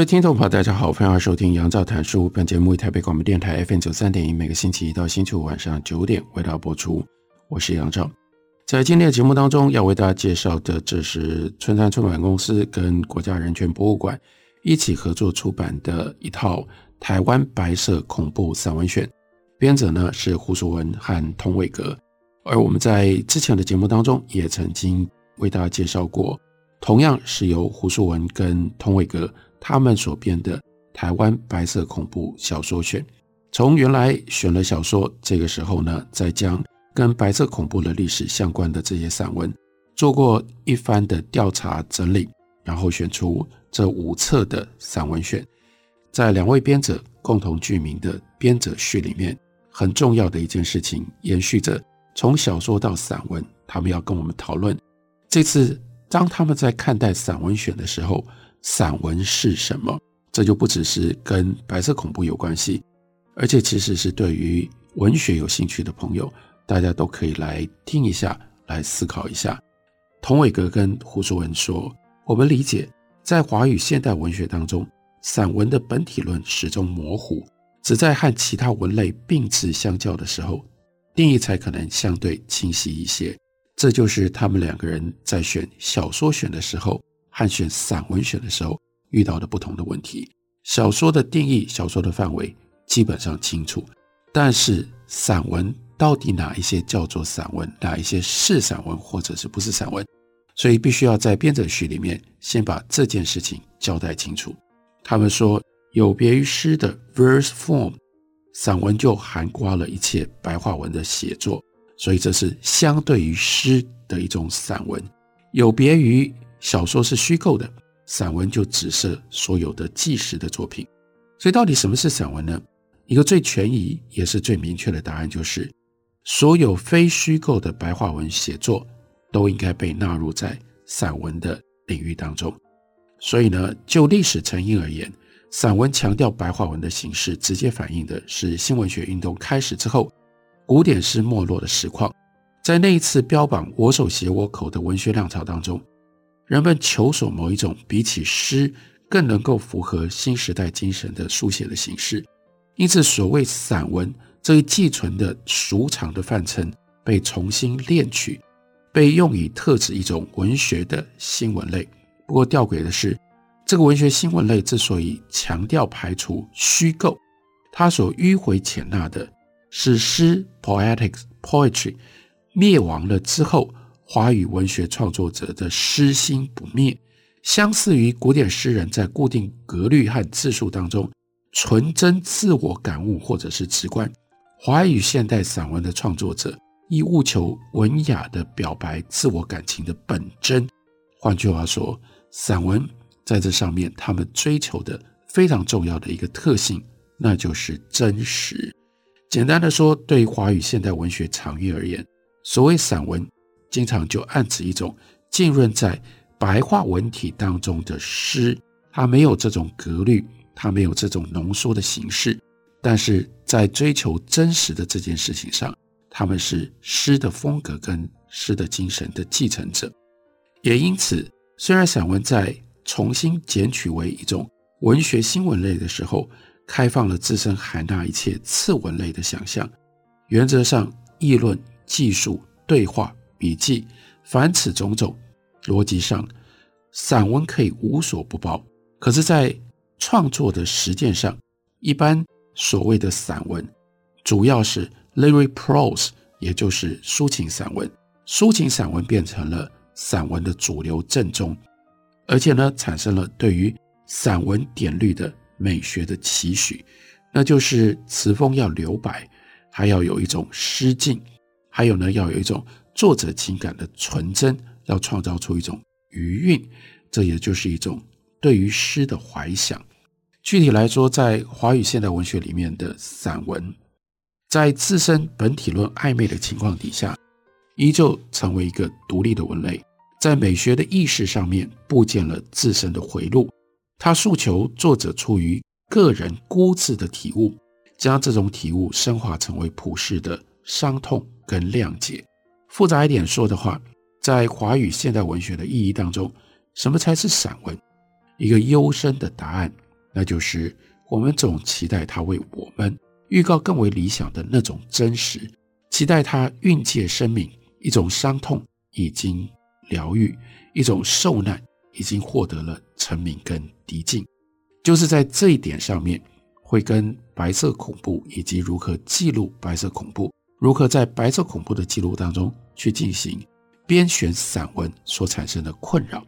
位听众朋友，大家好，欢迎收听杨照谈书。本节目以台北广播电台 FM 九三点一，每个星期一到星期五晚上九点为大家播出。我是杨照，在今天的节目当中要为大家介绍的，这是春山出版公司跟国家人权博物馆一起合作出版的一套台湾白色恐怖散文选，编者呢是胡淑文和童伟格。而我们在之前的节目当中也曾经为大家介绍过，同样是由胡淑文跟童伟格。他们所编的台湾白色恐怖小说选，从原来选了小说，这个时候呢，再将跟白色恐怖的历史相关的这些散文做过一番的调查整理，然后选出这五册的散文选。在两位编者共同具名的编者序里面，很重要的一件事情，延续着从小说到散文，他们要跟我们讨论。这次当他们在看待散文选的时候，散文是什么？这就不只是跟白色恐怖有关系，而且其实是对于文学有兴趣的朋友，大家都可以来听一下，来思考一下。童伟格跟胡淑文说：“我们理解，在华语现代文学当中，散文的本体论始终模糊，只在和其他文类并置相较的时候，定义才可能相对清晰一些。这就是他们两个人在选小说选的时候。”和选散文选的时候遇到的不同的问题。小说的定义、小说的范围基本上清楚，但是散文到底哪一些叫做散文，哪一些是散文或者是不是散文？所以必须要在编者序里面先把这件事情交代清楚。他们说，有别于诗的 verse form，散文就涵括了一切白话文的写作，所以这是相对于诗的一种散文，有别于。小说是虚构的，散文就指涉所有的纪实的作品。所以，到底什么是散文呢？一个最权宜也是最明确的答案就是：所有非虚构的白话文写作都应该被纳入在散文的领域当中。所以呢，就历史成因而言，散文强调白话文的形式，直接反映的是新文学运动开始之后，古典诗没落的实况。在那一次标榜“我手写我口”的文学浪潮当中。人们求索某一种比起诗更能够符合新时代精神的书写的形式，因此所谓散文这一寄存的俗常的泛称被重新炼取，被用以特指一种文学的新闻类。不过吊诡的是，这个文学新闻类之所以强调排除虚构，它所迂回采纳的是诗 （poetics, poetry） 灭亡了之后。华语文学创作者的诗心不灭，相似于古典诗人在固定格律和字数当中纯真自我感悟或者是直观。华语现代散文的创作者亦务求文雅的表白自我感情的本真。换句话说，散文在这上面他们追求的非常重要的一个特性，那就是真实。简单的说，对于华语现代文学场域而言，所谓散文。经常就暗指一种浸润在白话文体当中的诗，它没有这种格律，它没有这种浓缩的形式，但是在追求真实的这件事情上，他们是诗的风格跟诗的精神的继承者。也因此，虽然散文在重新检取为一种文学新闻类的时候，开放了自身海纳一切次文类的想象，原则上议论、记述、对话。笔记，凡此种种，逻辑上，散文可以无所不包。可是，在创作的实践上，一般所谓的散文，主要是 lyric prose，也就是抒情散文。抒情散文变成了散文的主流正宗，而且呢，产生了对于散文典律的美学的期许，那就是词风要留白，还要有一种诗境，还有呢，要有一种。作者情感的纯真，要创造出一种余韵，这也就是一种对于诗的怀想。具体来说，在华语现代文学里面的散文，在自身本体论暧昧的情况底下，依旧成为一个独立的文类，在美学的意识上面布建了自身的回路。他诉求作者出于个人孤自的体悟，将这种体悟升华成为普世的伤痛跟谅解。复杂一点说的话，在华语现代文学的意义当中，什么才是散文？一个幽深的答案，那就是我们总期待它为我们预告更为理想的那种真实，期待它蕴藉生命一种伤痛已经疗愈，一种受难已经获得了成名跟涤净。就是在这一点上面，会跟白色恐怖以及如何记录白色恐怖。如何在白色恐怖的记录当中去进行编选散文所产生的困扰？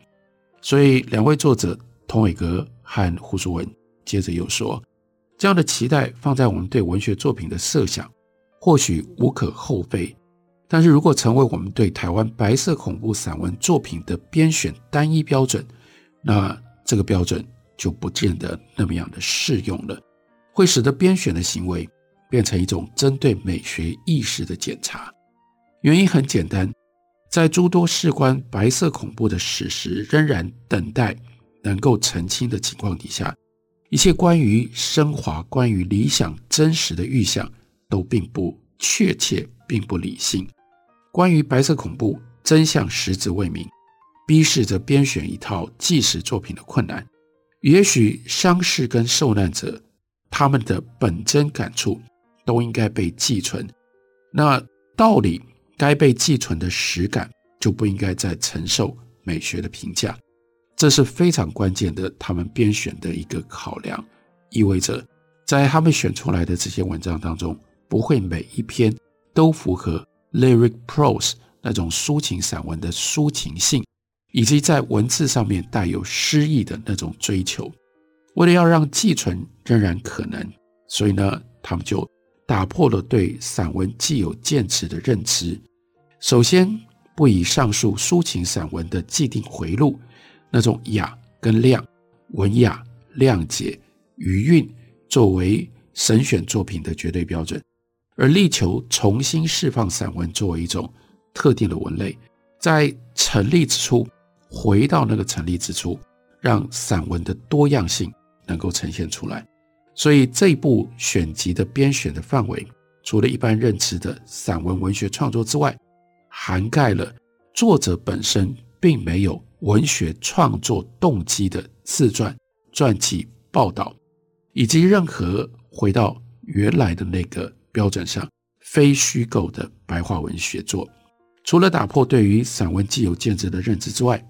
所以两位作者童伟格和胡淑文接着又说，这样的期待放在我们对文学作品的设想，或许无可厚非。但是如果成为我们对台湾白色恐怖散文作品的编选单一标准，那这个标准就不见得那么样的适用了，会使得编选的行为。变成一种针对美学意识的检查，原因很简单，在诸多事关白色恐怖的史实仍然等待能够澄清的情况底下，一切关于升华、关于理想、真实的预想都并不确切，并不理性。关于白色恐怖真相实质未明，逼使着编选一套纪实作品的困难。也许伤势跟受难者他们的本真感触。都应该被寄存，那道理该被寄存的实感就不应该再承受美学的评价，这是非常关键的。他们编选的一个考量，意味着在他们选出来的这些文章当中，不会每一篇都符合 lyric prose 那种抒情散文的抒情性，以及在文字上面带有诗意的那种追求。为了要让寄存仍然可能，所以呢，他们就。打破了对散文既有渐词的认知。首先，不以上述抒情散文的既定回路，那种雅跟亮、文雅、谅解、余韵作为审选作品的绝对标准，而力求重新释放散文作为一种特定的文类，在成立之初回到那个成立之初，让散文的多样性能够呈现出来。所以这一部选集的编选的范围，除了一般认知的散文文学创作之外，涵盖了作者本身并没有文学创作动机的自传、传记、报道，以及任何回到原来的那个标准上非虚构的白话文学作。除了打破对于散文既有见证的认知之外，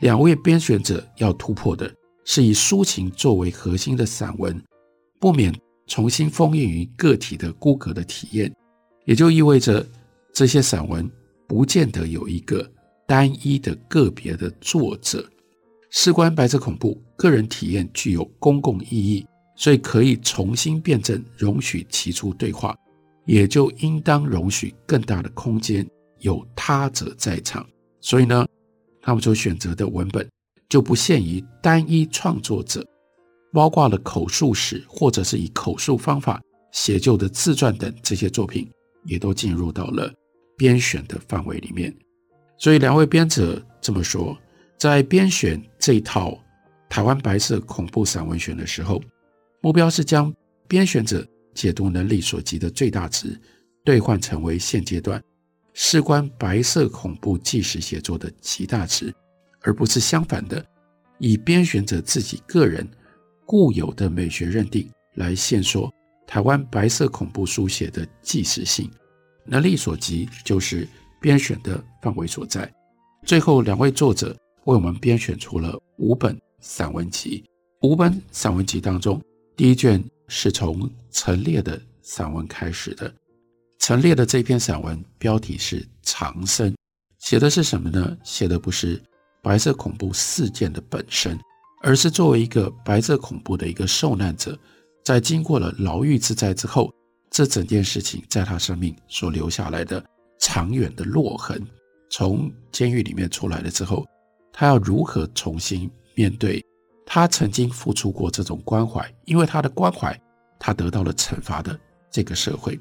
两位编选者要突破的是以抒情作为核心的散文。不免重新封印于个体的孤格的体验，也就意味着这些散文不见得有一个单一的个别的作者。事关白色恐怖，个人体验具有公共意义，所以可以重新辩证，容许提出对话，也就应当容许更大的空间有他者在场。所以呢，他们所选择的文本就不限于单一创作者。包括了口述史，或者是以口述方法写就的自传等这些作品，也都进入到了编选的范围里面。所以两位编者这么说，在编选这一套台湾白色恐怖散文选的时候，目标是将编选者解读能力所及的最大值兑换成为现阶段事关白色恐怖纪实写作的极大值，而不是相反的，以编选者自己个人。固有的美学认定来限说台湾白色恐怖书写的纪实性，能力所及就是编选的范围所在。最后两位作者为我们编选出了五本散文集，五本散文集当中，第一卷是从陈列的散文开始的。陈列的这篇散文标题是《长生》，写的是什么呢？写的不是白色恐怖事件的本身。而是作为一个白色恐怖的一个受难者，在经过了牢狱之灾之后，这整件事情在他生命所留下来的长远的落痕。从监狱里面出来了之后，他要如何重新面对他曾经付出过这种关怀，因为他的关怀，他得到了惩罚的这个社会。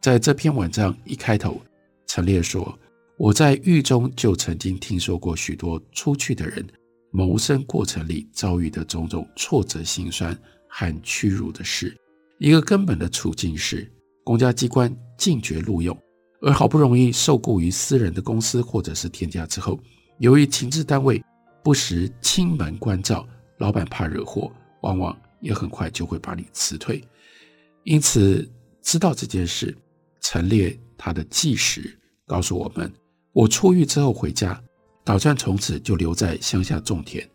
在这篇文章一开头，陈列说：“我在狱中就曾经听说过许多出去的人谋生过程里遭遇的种种挫折、心酸和屈辱的事。一个根本的处境是，公家机关禁绝录用，而好不容易受雇于私人的公司或者是天家之后，由于情治单位不时亲门关照，老板怕惹祸，往往也很快就会把你辞退。因此，知道这件事。”陈列他的纪实，告诉我们：我出狱之后回家，打算从此就留在乡下种田。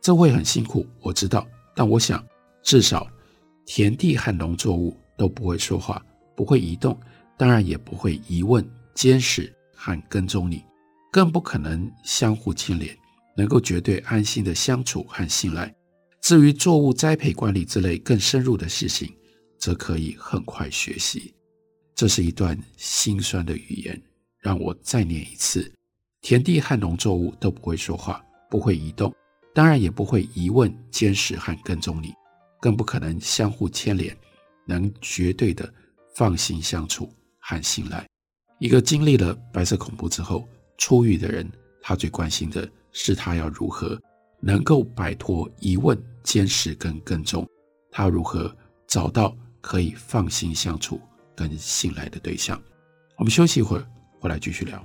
这会很辛苦，我知道。但我想，至少田地和农作物都不会说话，不会移动，当然也不会疑问、监视和跟踪你，更不可能相互牵连，能够绝对安心的相处和信赖。至于作物栽培管理之类更深入的事情，则可以很快学习。这是一段心酸的语言，让我再念一次：田地和农作物都不会说话，不会移动，当然也不会疑问、监视和跟踪你，更不可能相互牵连，能绝对的放心相处和信赖。一个经历了白色恐怖之后出狱的人，他最关心的是他要如何能够摆脱疑问、监视跟跟踪，他如何找到可以放心相处。跟信赖的对象，我们休息一会儿，回来继续聊。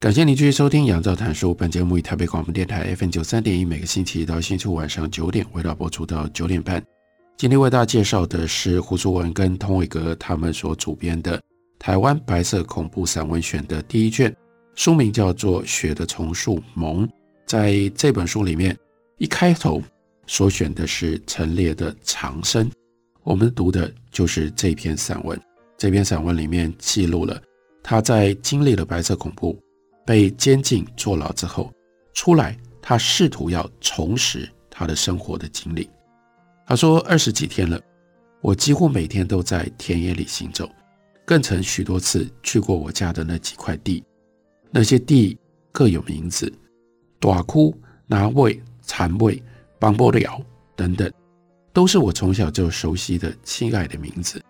感谢您继续收听《杨照谈书》。本节目以台北广播电台 FM 九三点一，每个星期一到星期五晚上九点，为大家播出到九点半。今天为大家介绍的是胡淑文跟通伟格他们所主编的《台湾白色恐怖散文选》的第一卷，书名叫做《雪的丛树盟》。在这本书里面，一开头所选的是陈列的《长生》，我们读的就是这篇散文。这篇散文里面记录了他在经历了白色恐怖、被监禁坐牢之后出来，他试图要重拾他的生活的经历。他说：“二十几天了，我几乎每天都在田野里行走，更曾许多次去过我家的那几块地。那些地各有名字：大窟、拿位、残位、邦波了等等，都是我从小就熟悉的亲爱的名字。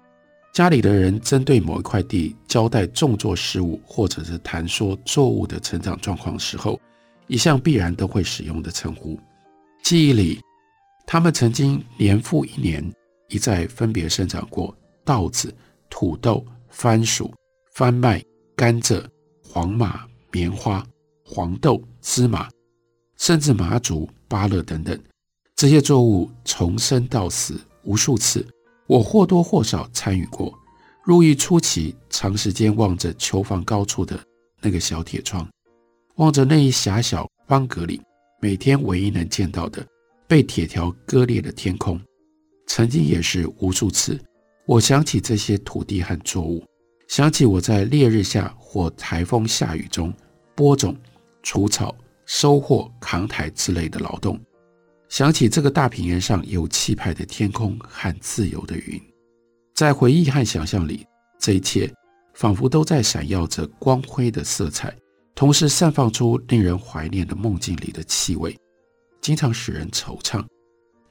家里的人针对某一块地交代种作事务，或者是谈说作物的成长状况时候，一向必然都会使用的称呼。记忆里。”他们曾经年复一年，一再分别生长过稻子、土豆、番薯、番麦、甘蔗、黄麻、棉花、黄豆、芝麻，甚至麻竹、芭乐等等。这些作物从生到死无数次，我或多或少参与过。入狱初期，长时间望着囚房高处的那个小铁窗，望着那一狭小方格里每天唯一能见到的。被铁条割裂的天空，曾经也是无数次。我想起这些土地和作物，想起我在烈日下或台风下雨中播种、除草、收获、扛台之类的劳动，想起这个大平原上有气派的天空和自由的云。在回忆和想象里，这一切仿佛都在闪耀着光辉的色彩，同时散发出令人怀念的梦境里的气味。经常使人惆怅，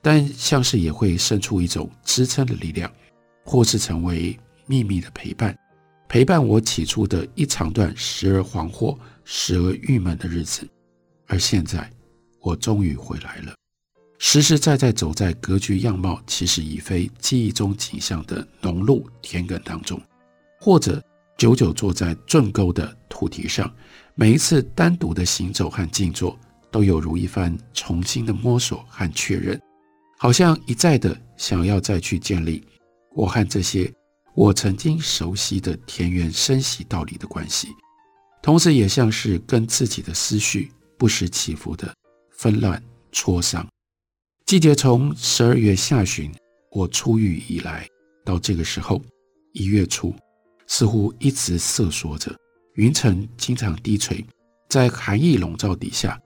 但像是也会生出一种支撑的力量，或是成为秘密的陪伴，陪伴我起初的一长段时而惶惑、时而郁闷的日子。而现在，我终于回来了，实实在在走在格局样貌其实已非记忆中景象的农路田埂当中，或者久久坐在圳沟的土堤上，每一次单独的行走和静坐，都有如一番重新的摸索和确认，好像一再的想要再去建立我和这些我曾经熟悉的田园生息道理的关系，同时也像是跟自己的思绪不时起伏的纷乱磋商。季节从十二月下旬我出狱以来，到这个时候一月初，似乎一直瑟缩着。云层经常低垂，在寒意笼罩底下，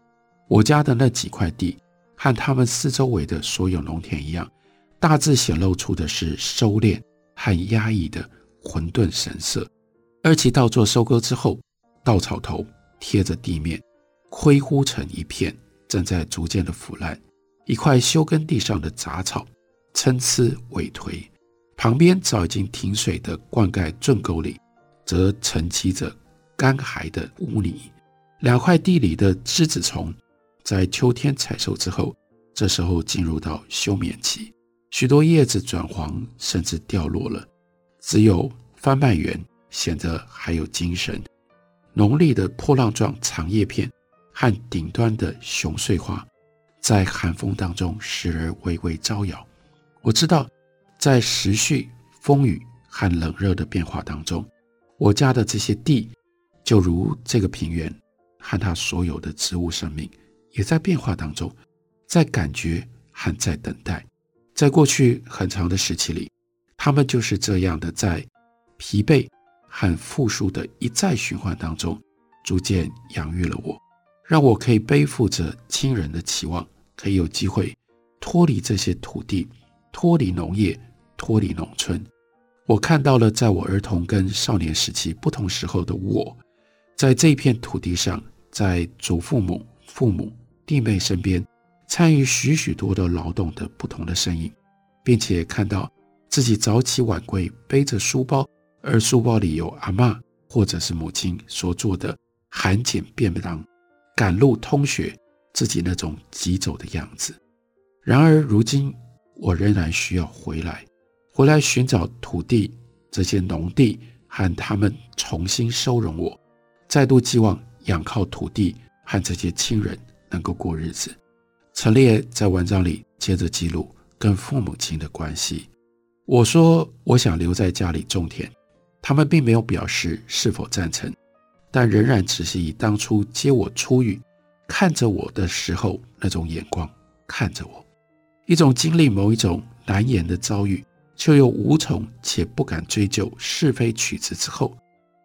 我家的那几块地和他们四周围的所有农田一样，大致显露出的是收敛和压抑的混沌神色。二期稻作收割之后，稻草头贴着地面，灰乎成一片，正在逐渐的腐烂。一块休耕地上的杂草参差萎颓，旁边早已经停水的灌溉圳沟里，则沉积着。干涸的污泥，两块地里的栀子丛，在秋天采收之后，这时候进入到休眠期，许多叶子转黄，甚至掉落了。只有番麦园显得还有精神。浓丽的破浪状长叶片和顶端的熊穗花，在寒风当中时而微微招摇。我知道，在时序风雨和冷热的变化当中，我家的这些地。就如这个平原和它所有的植物生命，也在变化当中，在感觉和在等待。在过去很长的时期里，他们就是这样的在疲惫和复苏的一再循环当中，逐渐养育了我，让我可以背负着亲人的期望，可以有机会脱离这些土地，脱离农业，脱离农村。我看到了，在我儿童跟少年时期不同时候的我。在这片土地上，在祖父母、父母、弟妹身边，参与许许多多劳动的不同的身影，并且看到自己早起晚归，背着书包，而书包里有阿嬷或者是母亲所做的含碱便当，赶路通学，自己那种疾走的样子。然而如今，我仍然需要回来，回来寻找土地这些农地，和他们重新收容我。再度寄望仰靠土地和这些亲人能够过日子。陈列在文章里接着记录跟父母亲的关系。我说我想留在家里种田，他们并没有表示是否赞成，但仍然只是以当初接我出狱、看着我的时候那种眼光看着我，一种经历某一种难言的遭遇，却又无从且不敢追究是非曲直之后，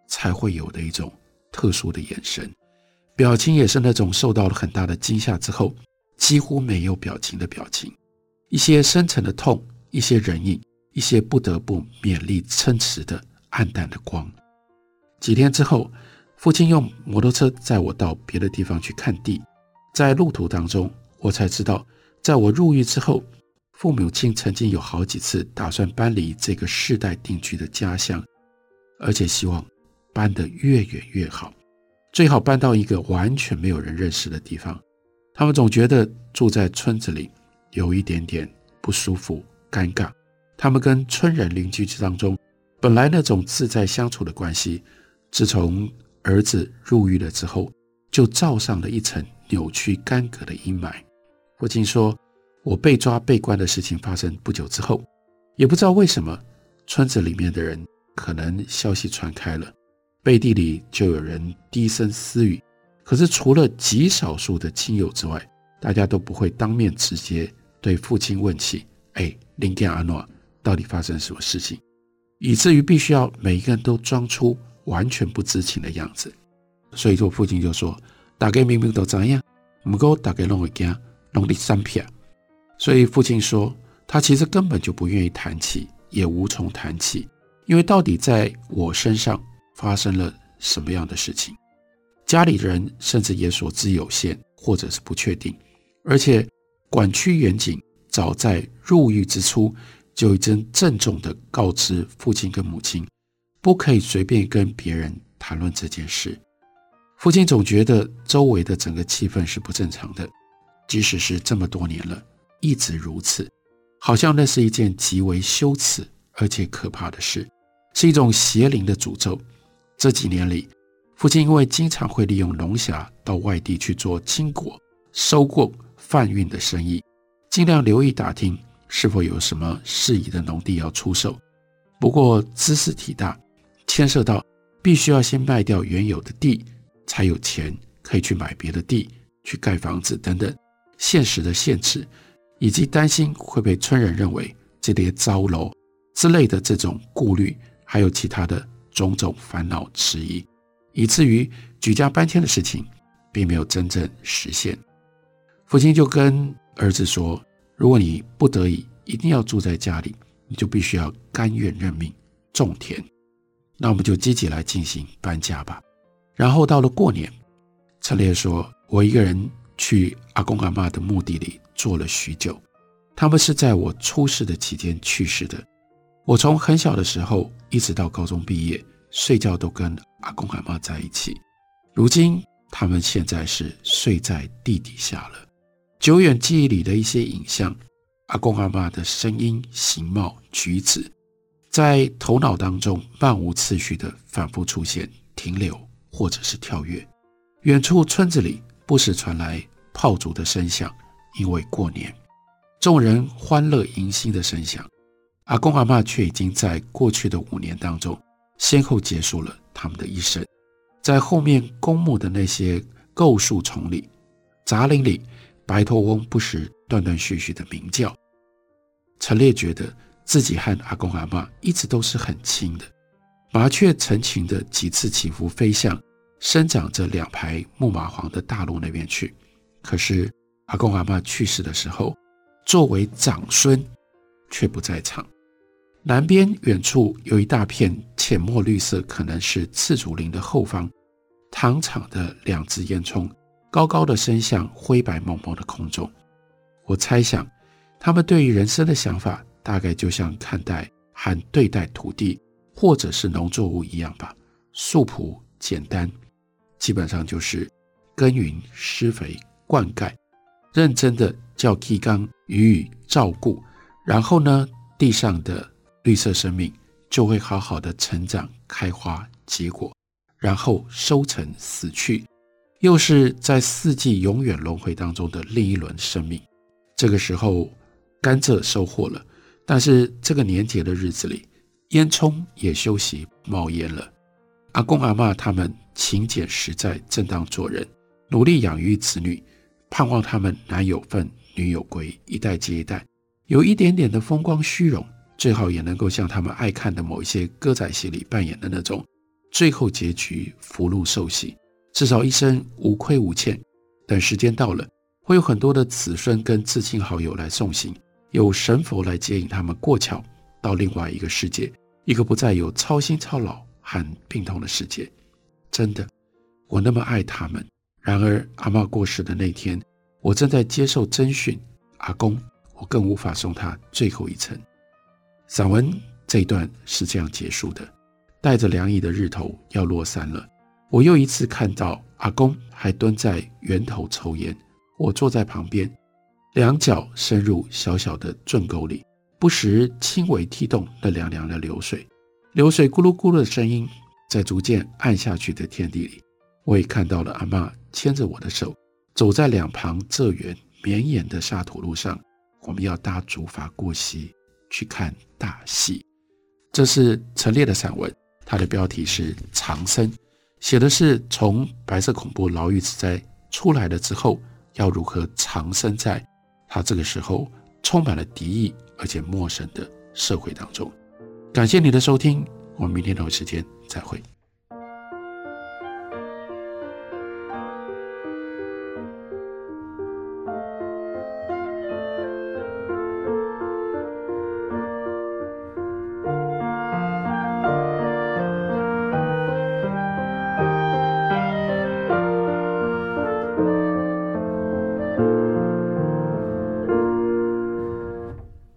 才会有的一种。特殊的眼神，表情也是那种受到了很大的惊吓之后几乎没有表情的表情，一些深沉的痛，一些忍意，一些不得不勉力撑持的暗淡的光。几天之后，父亲用摩托车载我到别的地方去看地，在路途当中，我才知道，在我入狱之后，父母亲曾经有好几次打算搬离这个世代定居的家乡，而且希望。搬得越远越好，最好搬到一个完全没有人认识的地方。他们总觉得住在村子里有一点点不舒服、尴尬。他们跟村人邻居之当中，本来那种自在相处的关系，自从儿子入狱了之后，就罩上了一层扭曲干戈的阴霾。父亲说，我被抓被关的事情发生不久之后，也不知道为什么，村子里面的人可能消息传开了。背地里就有人低声私语，可是除了极少数的亲友之外，大家都不会当面直接对父亲问起：“哎，林健阿诺，到底发生什么事情？”以至于必须要每一个人都装出完全不知情的样子。所以说，父亲就说：“大概明明都这样，不过大概弄会惊，弄你三撇。”所以父亲说，他其实根本就不愿意谈起，也无从谈起，因为到底在我身上。发生了什么样的事情？家里人甚至也所知有限，或者是不确定。而且管区员警早在入狱之初就已经郑重地告知父亲跟母亲，不可以随便跟别人谈论这件事。父亲总觉得周围的整个气氛是不正常的，即使是这么多年了，一直如此，好像那是一件极为羞耻而且可怕的事，是一种邪灵的诅咒。这几年里，父亲因为经常会利用龙虾到外地去做青果、收购、贩运的生意，尽量留意打听是否有什么适宜的农地要出售。不过兹事体大，牵涉到必须要先卖掉原有的地，才有钱可以去买别的地、去盖房子等等，现实的限制，以及担心会被村人认为这些糟楼之类的这种顾虑，还有其他的种种烦恼迟疑。以至于举家搬迁的事情并没有真正实现。父亲就跟儿子说：“如果你不得已一定要住在家里，你就必须要甘愿认命种田。那我们就积极来进行搬家吧。”然后到了过年，陈列说：“我一个人去阿公阿嬷的墓地里坐了许久。他们是在我出世的期间去世的。我从很小的时候一直到高中毕业。”睡觉都跟阿公阿嬷在一起，如今他们现在是睡在地底下了。久远记忆里的一些影像，阿公阿嬷的声音、形貌、举止，在头脑当中漫无次序地反复出现、停留，或者是跳跃。远处村子里不时传来炮竹的声响，因为过年，众人欢乐迎新的声响。阿公阿嬷却已经在过去的五年当中。先后结束了他们的一生，在后面公墓的那些构树丛里、杂林里，白头翁不时断断续续的鸣叫。陈烈觉得自己和阿公阿嬷一直都是很亲的。麻雀成群的几次起伏飞向生长着两排木麻黄的大路那边去，可是阿公阿嬷去世的时候，作为长孙却不在场。南边远处有一大片浅墨绿色，可能是刺竹林的后方，糖厂的两只烟囱，高高的升向灰白蒙蒙的空中。我猜想，他们对于人生的想法，大概就像看待和对待土地或者是农作物一样吧，素朴简单，基本上就是耕耘、施肥、灌溉，认真的叫提纲予以照顾，然后呢，地上的。绿色生命就会好好的成长、开花、结果，然后收成、死去，又是在四季永远轮回当中的另一轮生命。这个时候，甘蔗收获了，但是这个年节的日子里，烟囱也休息冒烟了。阿公阿嬷他们勤俭实在、正当做人，努力养育子女，盼望他们男有分、女有归，一代接一代，有一点点的风光虚荣。最好也能够像他们爱看的某一些歌仔戏里扮演的那种，最后结局福禄寿喜，至少一生无亏无欠。等时间到了，会有很多的子孙跟至亲好友来送行，有神佛来接引他们过桥到另外一个世界，一个不再有操心操劳和病痛的世界。真的，我那么爱他们。然而阿嬷过世的那天，我正在接受侦讯，阿公，我更无法送他最后一程。散文这一段是这样结束的：带着凉意的日头要落山了，我又一次看到阿公还蹲在源头抽烟，我坐在旁边，两脚深入小小的圳沟里，不时轻微踢动那凉凉的流水，流水咕噜咕噜的声音，在逐渐暗下去的天地里，我也看到了阿嬷牵着我的手，走在两旁这远绵延的沙土路上，我们要搭竹筏过溪。去看大戏，这是陈烈的散文，它的标题是《长生》，写的是从白色恐怖牢狱之灾出来了之后，要如何长生在他这个时候充满了敌意而且陌生的社会当中。感谢你的收听，我们明天同一时间再会。